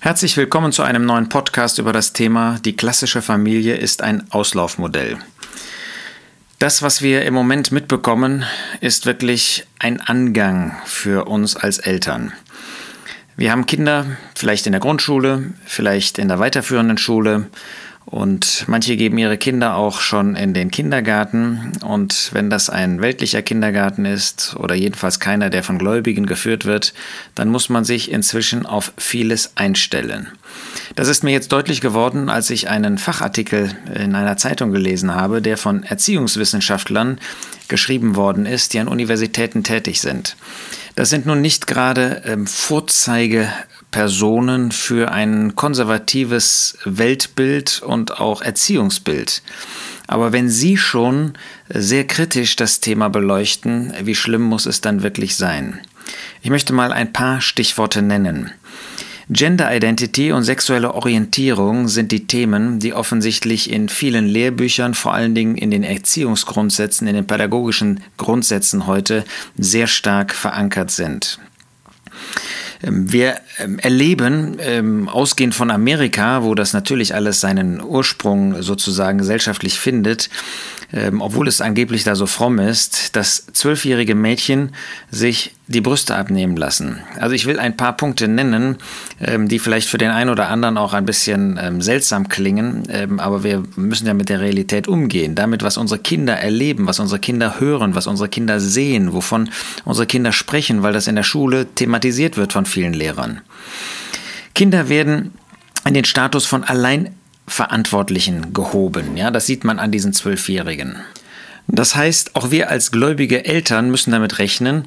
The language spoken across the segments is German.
Herzlich willkommen zu einem neuen Podcast über das Thema Die klassische Familie ist ein Auslaufmodell. Das, was wir im Moment mitbekommen, ist wirklich ein Angang für uns als Eltern. Wir haben Kinder, vielleicht in der Grundschule, vielleicht in der weiterführenden Schule, und manche geben ihre Kinder auch schon in den Kindergarten. Und wenn das ein weltlicher Kindergarten ist oder jedenfalls keiner, der von Gläubigen geführt wird, dann muss man sich inzwischen auf vieles einstellen. Das ist mir jetzt deutlich geworden, als ich einen Fachartikel in einer Zeitung gelesen habe, der von Erziehungswissenschaftlern geschrieben worden ist, die an Universitäten tätig sind. Das sind nun nicht gerade ähm, Vorzeige Personen für ein konservatives Weltbild und auch Erziehungsbild. Aber wenn Sie schon sehr kritisch das Thema beleuchten, wie schlimm muss es dann wirklich sein? Ich möchte mal ein paar Stichworte nennen. Gender Identity und sexuelle Orientierung sind die Themen, die offensichtlich in vielen Lehrbüchern, vor allen Dingen in den Erziehungsgrundsätzen, in den pädagogischen Grundsätzen heute sehr stark verankert sind. Ähm, wir ähm, erleben, ähm, ausgehend von Amerika, wo das natürlich alles seinen Ursprung sozusagen gesellschaftlich findet, ähm, obwohl es angeblich da so fromm ist, dass zwölfjährige Mädchen sich die Brüste abnehmen lassen. Also ich will ein paar Punkte nennen, ähm, die vielleicht für den einen oder anderen auch ein bisschen ähm, seltsam klingen, ähm, aber wir müssen ja mit der Realität umgehen, damit, was unsere Kinder erleben, was unsere Kinder hören, was unsere Kinder sehen, wovon unsere Kinder sprechen, weil das in der Schule thematisiert wird von vielen Lehrern. Kinder werden in den Status von allein Verantwortlichen gehoben. Ja, das sieht man an diesen Zwölfjährigen. Das heißt, auch wir als gläubige Eltern müssen damit rechnen,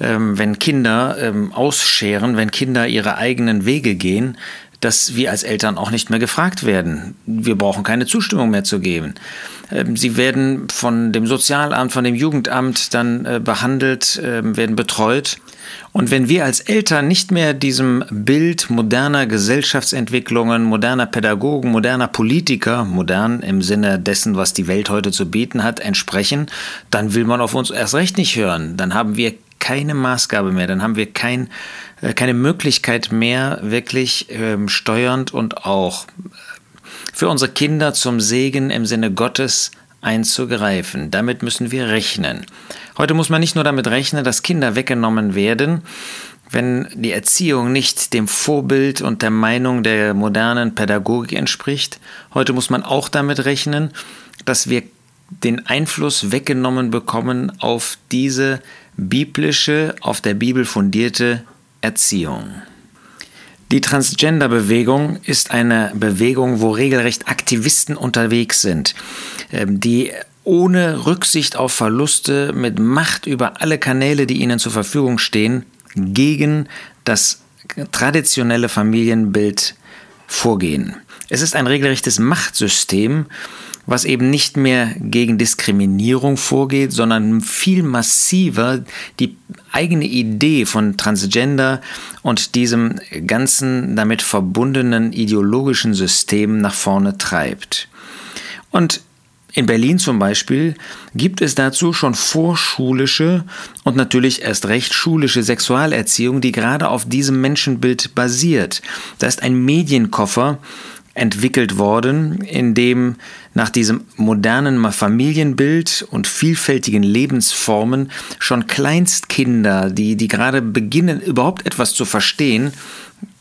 ähm, wenn Kinder ähm, ausscheren, wenn Kinder ihre eigenen Wege gehen, dass wir als Eltern auch nicht mehr gefragt werden. Wir brauchen keine Zustimmung mehr zu geben. Ähm, sie werden von dem Sozialamt, von dem Jugendamt dann äh, behandelt, werden betreut. Und wenn wir als Eltern nicht mehr diesem Bild moderner Gesellschaftsentwicklungen, moderner Pädagogen, moderner Politiker, modern im Sinne dessen, was die Welt heute zu bieten hat, entsprechen, dann will man auf uns erst recht nicht hören. Dann haben wir keine Maßgabe mehr, dann haben wir kein, äh, keine Möglichkeit mehr, wirklich ähm, steuernd und auch für unsere Kinder zum Segen im Sinne Gottes einzugreifen. Damit müssen wir rechnen. Heute muss man nicht nur damit rechnen, dass Kinder weggenommen werden, wenn die Erziehung nicht dem Vorbild und der Meinung der modernen Pädagogik entspricht. Heute muss man auch damit rechnen, dass wir den Einfluss weggenommen bekommen auf diese biblische, auf der Bibel fundierte Erziehung. Die Transgender-Bewegung ist eine Bewegung, wo regelrecht Aktivisten unterwegs sind, ähm, die ohne Rücksicht auf Verluste mit Macht über alle Kanäle, die ihnen zur Verfügung stehen, gegen das traditionelle Familienbild vorgehen. Es ist ein regelrechtes Machtsystem, was eben nicht mehr gegen Diskriminierung vorgeht, sondern viel massiver die eigene Idee von Transgender und diesem ganzen damit verbundenen ideologischen System nach vorne treibt. Und in Berlin zum Beispiel gibt es dazu schon vorschulische und natürlich erst recht schulische Sexualerziehung, die gerade auf diesem Menschenbild basiert. Da ist ein Medienkoffer, entwickelt worden, in dem nach diesem modernen Familienbild und vielfältigen Lebensformen schon Kleinstkinder, die, die gerade beginnen, überhaupt etwas zu verstehen,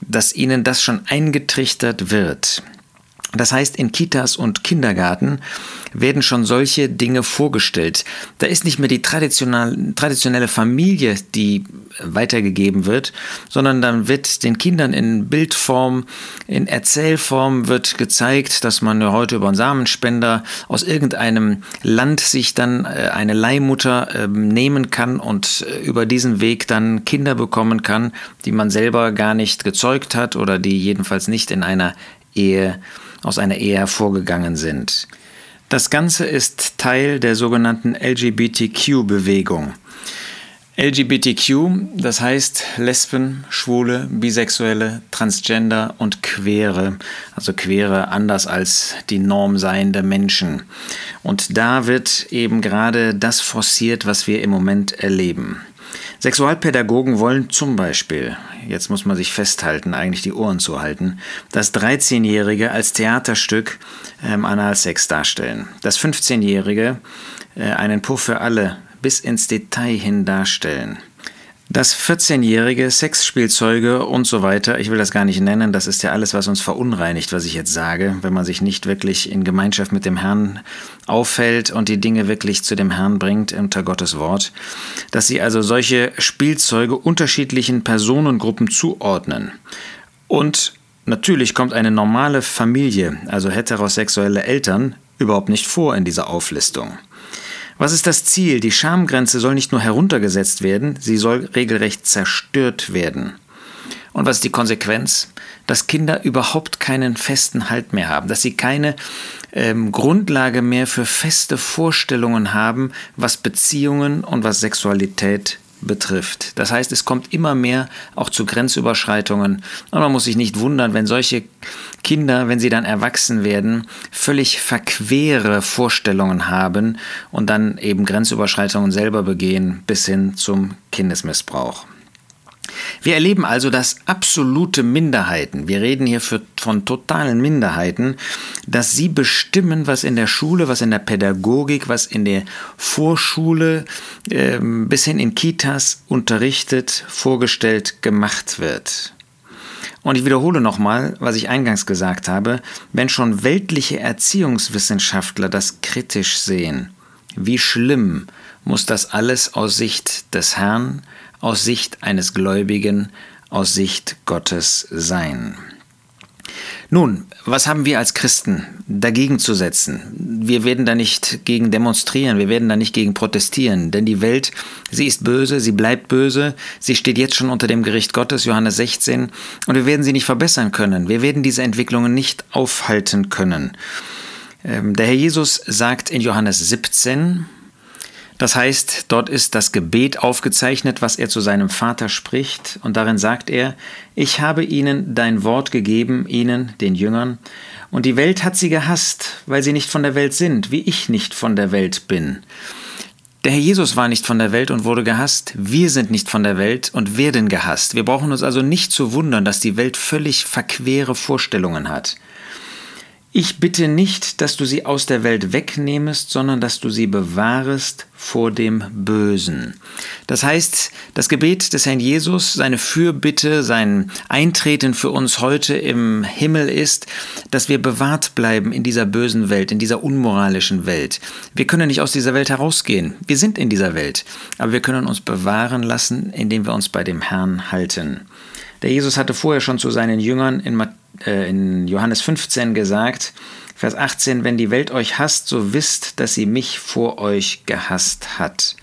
dass ihnen das schon eingetrichtert wird. Das heißt, in Kitas und Kindergarten werden schon solche Dinge vorgestellt. Da ist nicht mehr die traditionelle Familie, die weitergegeben wird, sondern dann wird den Kindern in Bildform, in Erzählform wird gezeigt, dass man heute über einen Samenspender aus irgendeinem Land sich dann äh, eine Leihmutter ähm, nehmen kann und äh, über diesen Weg dann Kinder bekommen kann, die man selber gar nicht gezeugt hat oder die jedenfalls nicht in einer Ehe aus einer Ehe hervorgegangen sind. Das Ganze ist Teil der sogenannten LGBTQ-Bewegung. LGBTQ, das heißt Lesben, Schwule, Bisexuelle, Transgender und Queere, also Queere anders als die Norm seiende Menschen. Und da wird eben gerade das forciert, was wir im Moment erleben. Sexualpädagogen wollen zum Beispiel, jetzt muss man sich festhalten, eigentlich die Ohren zu halten, das 13-Jährige als Theaterstück ähm, Analsex darstellen. Das 15-Jährige äh, einen Puff für alle bis ins Detail hin darstellen. Das 14-jährige Sexspielzeuge und so weiter, ich will das gar nicht nennen, das ist ja alles, was uns verunreinigt, was ich jetzt sage, wenn man sich nicht wirklich in Gemeinschaft mit dem Herrn auffällt und die Dinge wirklich zu dem Herrn bringt unter Gottes Wort, dass sie also solche Spielzeuge unterschiedlichen Personengruppen zuordnen. Und natürlich kommt eine normale Familie, also heterosexuelle Eltern, überhaupt nicht vor in dieser Auflistung. Was ist das Ziel? Die Schamgrenze soll nicht nur heruntergesetzt werden, sie soll regelrecht zerstört werden. Und was ist die Konsequenz? Dass Kinder überhaupt keinen festen Halt mehr haben, dass sie keine ähm, Grundlage mehr für feste Vorstellungen haben, was Beziehungen und was Sexualität betrifft. Das heißt, es kommt immer mehr auch zu Grenzüberschreitungen und man muss sich nicht wundern, wenn solche Kinder, wenn sie dann erwachsen werden, völlig verquere Vorstellungen haben und dann eben Grenzüberschreitungen selber begehen bis hin zum Kindesmissbrauch. Wir erleben also, dass absolute Minderheiten, wir reden hier für, von totalen Minderheiten, dass sie bestimmen, was in der Schule, was in der Pädagogik, was in der Vorschule äh, bis hin in Kitas unterrichtet, vorgestellt, gemacht wird. Und ich wiederhole nochmal, was ich eingangs gesagt habe, wenn schon weltliche Erziehungswissenschaftler das kritisch sehen, wie schlimm muss das alles aus Sicht des Herrn, aus Sicht eines Gläubigen, aus Sicht Gottes sein. Nun, was haben wir als Christen dagegen zu setzen? Wir werden da nicht gegen demonstrieren, wir werden da nicht gegen protestieren, denn die Welt, sie ist böse, sie bleibt böse, sie steht jetzt schon unter dem Gericht Gottes, Johannes 16, und wir werden sie nicht verbessern können, wir werden diese Entwicklungen nicht aufhalten können. Ähm, der Herr Jesus sagt in Johannes 17, das heißt, dort ist das Gebet aufgezeichnet, was er zu seinem Vater spricht, und darin sagt er, ich habe ihnen dein Wort gegeben, ihnen, den Jüngern, und die Welt hat sie gehasst, weil sie nicht von der Welt sind, wie ich nicht von der Welt bin. Der Herr Jesus war nicht von der Welt und wurde gehasst. Wir sind nicht von der Welt und werden gehasst. Wir brauchen uns also nicht zu wundern, dass die Welt völlig verquere Vorstellungen hat. Ich bitte nicht, dass du sie aus der Welt wegnehmest, sondern dass du sie bewahrest vor dem Bösen. Das heißt, das Gebet des Herrn Jesus, seine Fürbitte, sein Eintreten für uns heute im Himmel ist, dass wir bewahrt bleiben in dieser bösen Welt, in dieser unmoralischen Welt. Wir können nicht aus dieser Welt herausgehen. Wir sind in dieser Welt, aber wir können uns bewahren lassen, indem wir uns bei dem Herrn halten. Der Jesus hatte vorher schon zu seinen Jüngern in, äh, in Johannes 15 gesagt, Vers 18, wenn die Welt euch hasst, so wisst, dass sie mich vor euch gehasst hat.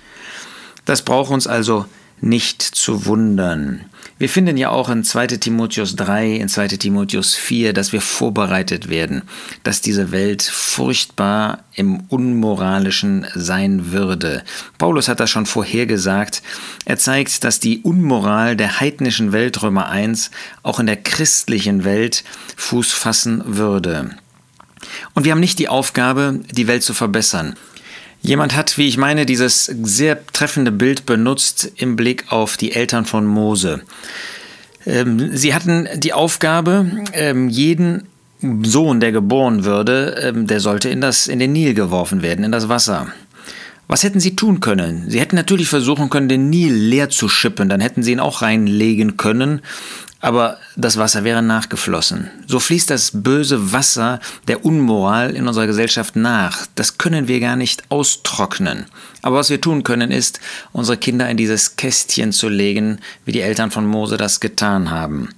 Das braucht uns also nicht zu wundern. Wir finden ja auch in 2 Timotheus 3, in 2 Timotheus 4, dass wir vorbereitet werden, dass diese Welt furchtbar im Unmoralischen sein würde. Paulus hat das schon vorhergesagt. Er zeigt, dass die Unmoral der heidnischen Welt Römer 1 auch in der christlichen Welt Fuß fassen würde. Und wir haben nicht die Aufgabe, die Welt zu verbessern. Jemand hat, wie ich meine, dieses sehr treffende Bild benutzt im Blick auf die Eltern von Mose. Ähm, sie hatten die Aufgabe, ähm, jeden Sohn, der geboren würde, ähm, der sollte in, das, in den Nil geworfen werden, in das Wasser. Was hätten sie tun können? Sie hätten natürlich versuchen können, den Nil leer zu schippen, dann hätten sie ihn auch reinlegen können aber das Wasser wäre nachgeflossen. So fließt das böse Wasser der Unmoral in unserer Gesellschaft nach. Das können wir gar nicht austrocknen. Aber was wir tun können, ist, unsere Kinder in dieses Kästchen zu legen, wie die Eltern von Mose das getan haben.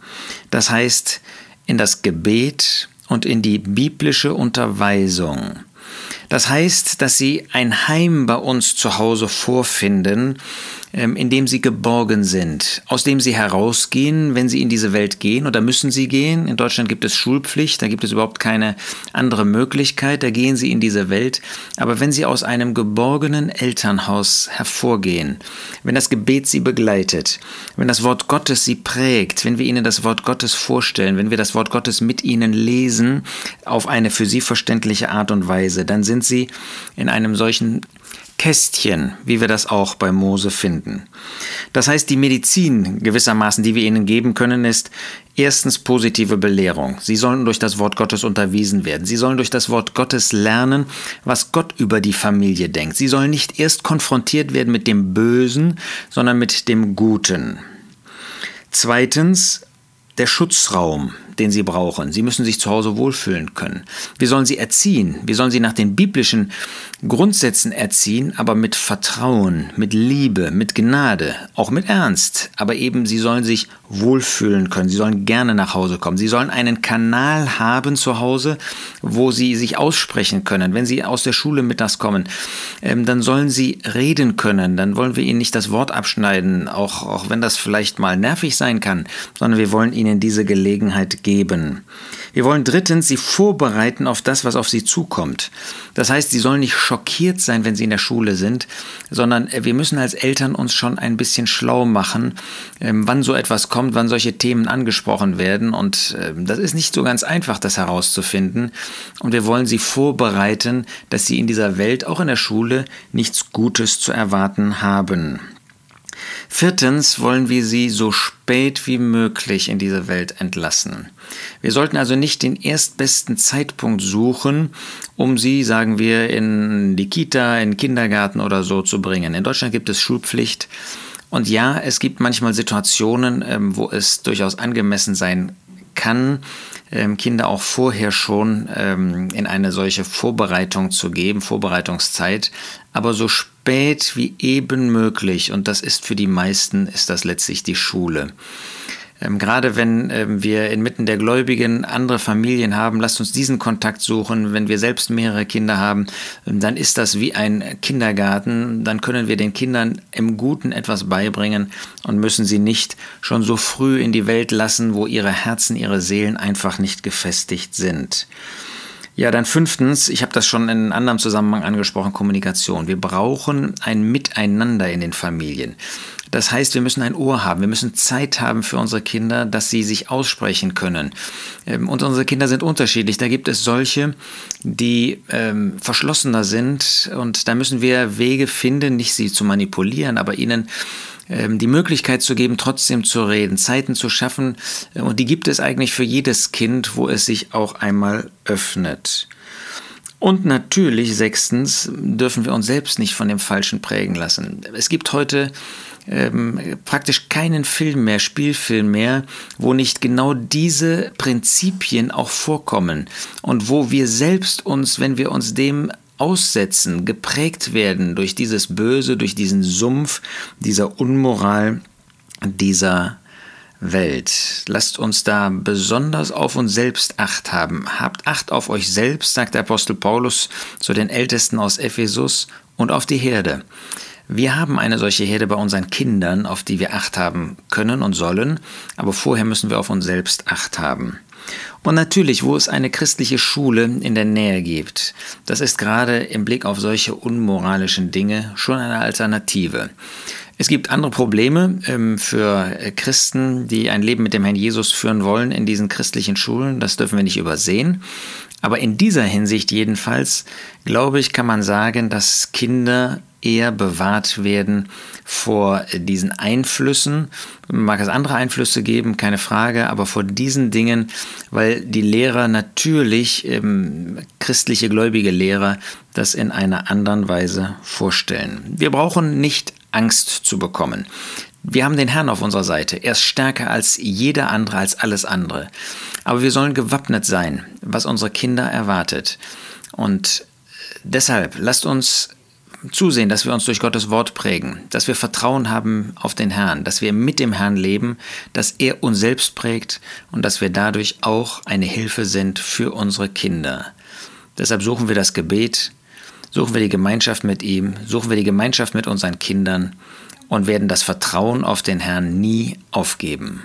Das heißt, in das Gebet und in die biblische Unterweisung. Das heißt, dass sie ein Heim bei uns zu Hause vorfinden, in dem sie geborgen sind, aus dem sie herausgehen, wenn sie in diese Welt gehen, oder müssen sie gehen. In Deutschland gibt es Schulpflicht, da gibt es überhaupt keine andere Möglichkeit, da gehen sie in diese Welt. Aber wenn sie aus einem geborgenen Elternhaus hervorgehen, wenn das Gebet sie begleitet, wenn das Wort Gottes sie prägt, wenn wir ihnen das Wort Gottes vorstellen, wenn wir das Wort Gottes mit ihnen lesen, auf eine für sie verständliche Art und Weise, dann sind sie in einem solchen Kästchen, wie wir das auch bei Mose finden. Das heißt, die Medizin gewissermaßen, die wir ihnen geben können, ist erstens positive Belehrung. Sie sollen durch das Wort Gottes unterwiesen werden. Sie sollen durch das Wort Gottes lernen, was Gott über die Familie denkt. Sie sollen nicht erst konfrontiert werden mit dem Bösen, sondern mit dem Guten. Zweitens, der Schutzraum, den sie brauchen. Sie müssen sich zu Hause wohlfühlen können. Wir sollen sie erziehen. Wir sollen sie nach den biblischen Grundsätzen erziehen, aber mit Vertrauen, mit Liebe, mit Gnade, auch mit Ernst. Aber eben, sie sollen sich wohlfühlen können. Sie sollen gerne nach Hause kommen. Sie sollen einen Kanal haben zu Hause, wo sie sich aussprechen können. Wenn sie aus der Schule mittags kommen, ähm, dann sollen sie reden können. Dann wollen wir ihnen nicht das Wort abschneiden, auch, auch wenn das vielleicht mal nervig sein kann, sondern wir wollen ihnen diese Gelegenheit geben. Wir wollen drittens sie vorbereiten auf das, was auf sie zukommt. Das heißt, sie sollen nicht schockiert sein, wenn sie in der Schule sind, sondern äh, wir müssen als Eltern uns schon ein bisschen schlau machen, ähm, wann so etwas kommt, wann solche Themen angesprochen werden. Und ähm, das ist nicht so ganz einfach, das herauszufinden. Und wir wollen sie vorbereiten, dass sie in dieser Welt, auch in der Schule, nichts Gutes zu erwarten haben. Viertens wollen wir sie so spät wie möglich in diese Welt entlassen. Wir sollten also nicht den erstbesten Zeitpunkt suchen, um sie, sagen wir, in die Kita, in den Kindergarten oder so zu bringen. In Deutschland gibt es Schulpflicht. Und ja, es gibt manchmal Situationen, ähm, wo es durchaus angemessen sein kann, Kinder auch vorher schon ähm, in eine solche Vorbereitung zu geben, Vorbereitungszeit, aber so spät wie eben möglich. Und das ist für die meisten, ist das letztlich die Schule. Ähm, gerade wenn ähm, wir inmitten der Gläubigen andere Familien haben, lasst uns diesen Kontakt suchen. Wenn wir selbst mehrere Kinder haben, ähm, dann ist das wie ein Kindergarten. Dann können wir den Kindern im Guten etwas beibringen und müssen sie nicht schon so früh in die Welt lassen, wo ihre Herzen, ihre Seelen einfach nicht gefestigt sind. Ja, dann fünftens, ich habe das schon in einem anderen Zusammenhang angesprochen, Kommunikation. Wir brauchen ein Miteinander in den Familien. Das heißt, wir müssen ein Ohr haben, wir müssen Zeit haben für unsere Kinder, dass sie sich aussprechen können. Ähm, und unsere Kinder sind unterschiedlich. Da gibt es solche, die ähm, verschlossener sind und da müssen wir Wege finden, nicht sie zu manipulieren, aber ihnen ähm, die Möglichkeit zu geben, trotzdem zu reden, Zeiten zu schaffen. Äh, und die gibt es eigentlich für jedes Kind, wo es sich auch einmal öffnet. Und natürlich, sechstens, dürfen wir uns selbst nicht von dem Falschen prägen lassen. Es gibt heute ähm, praktisch keinen Film mehr, Spielfilm mehr, wo nicht genau diese Prinzipien auch vorkommen und wo wir selbst uns, wenn wir uns dem aussetzen, geprägt werden durch dieses Böse, durch diesen Sumpf dieser Unmoral, dieser Welt. Lasst uns da besonders auf uns selbst acht haben. Habt Acht auf euch selbst, sagt der Apostel Paulus zu den Ältesten aus Ephesus, und auf die Herde. Wir haben eine solche Herde bei unseren Kindern, auf die wir Acht haben können und sollen, aber vorher müssen wir auf uns selbst Acht haben. Und natürlich, wo es eine christliche Schule in der Nähe gibt, das ist gerade im Blick auf solche unmoralischen Dinge schon eine Alternative. Es gibt andere Probleme ähm, für Christen, die ein Leben mit dem Herrn Jesus führen wollen in diesen christlichen Schulen. Das dürfen wir nicht übersehen. Aber in dieser Hinsicht jedenfalls, glaube ich, kann man sagen, dass Kinder eher bewahrt werden vor diesen Einflüssen. Mag es andere Einflüsse geben, keine Frage, aber vor diesen Dingen, weil die Lehrer natürlich, ähm, christliche gläubige Lehrer, das in einer anderen Weise vorstellen. Wir brauchen nicht Angst zu bekommen. Wir haben den Herrn auf unserer Seite. Er ist stärker als jeder andere, als alles andere. Aber wir sollen gewappnet sein, was unsere Kinder erwartet. Und deshalb lasst uns zusehen, dass wir uns durch Gottes Wort prägen, dass wir Vertrauen haben auf den Herrn, dass wir mit dem Herrn leben, dass er uns selbst prägt und dass wir dadurch auch eine Hilfe sind für unsere Kinder. Deshalb suchen wir das Gebet, suchen wir die Gemeinschaft mit ihm, suchen wir die Gemeinschaft mit unseren Kindern und werden das Vertrauen auf den Herrn nie aufgeben.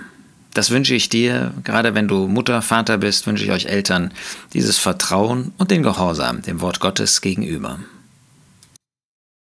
Das wünsche ich dir, gerade wenn du Mutter, Vater bist, wünsche ich euch Eltern dieses Vertrauen und den Gehorsam dem Wort Gottes gegenüber.